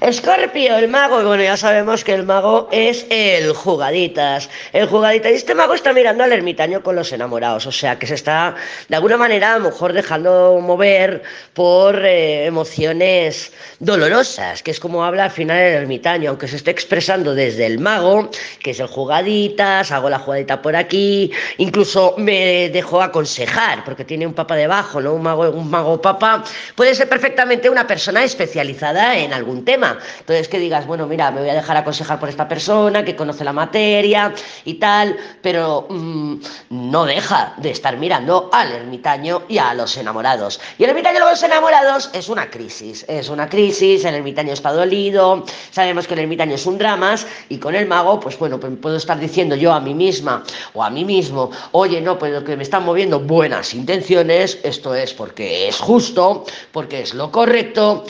Escorpio, el mago, y bueno, ya sabemos que el mago es el jugaditas. El jugaditas. Y este mago está mirando al ermitaño con los enamorados, o sea que se está de alguna manera a lo mejor dejando mover por eh, emociones dolorosas, que es como habla al final el ermitaño, aunque se esté expresando desde el mago, que es el jugaditas, hago la jugadita por aquí, incluso me dejó aconsejar, porque tiene un papa debajo, ¿no? Un mago, un mago papa, puede ser perfectamente una persona especializada en algún tema entonces que digas, bueno, mira, me voy a dejar aconsejar por esta persona que conoce la materia y tal, pero mmm, no deja de estar mirando al ermitaño y a los enamorados. Y el ermitaño y los enamorados es una crisis, es una crisis, el ermitaño está dolido, sabemos que el ermitaño es un drama y con el mago, pues bueno, pues puedo estar diciendo yo a mí misma o a mí mismo, oye, no, pues lo que me están moviendo buenas intenciones, esto es porque es justo, porque es lo correcto,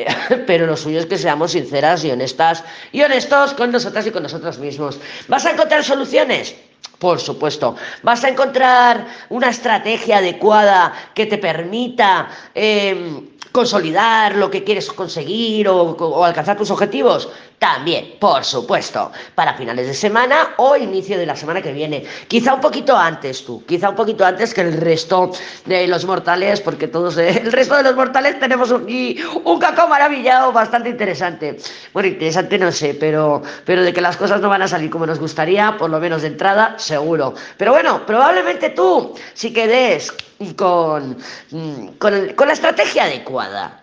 pero lo suyo es que seamos sinceras y honestas y honestos con nosotras y con nosotros mismos. ¿Vas a encontrar soluciones? Por supuesto. ¿Vas a encontrar una estrategia adecuada que te permita eh, consolidar lo que quieres conseguir o, alcanzar tus objetivos? También, por supuesto, para finales de semana o inicio de la semana que viene. Quizá un poquito antes tú, quizá un poquito antes que el resto de los mortales, porque todos, el resto de los mortales tenemos un, un maravillado bastante interesante. Bueno, interesante no sé, pero, pero de que las cosas no van a salir como nos gustaría, por lo menos de entrada, seguro. Pero bueno, probablemente tú, si quedes con, con, con la estrategia adecuada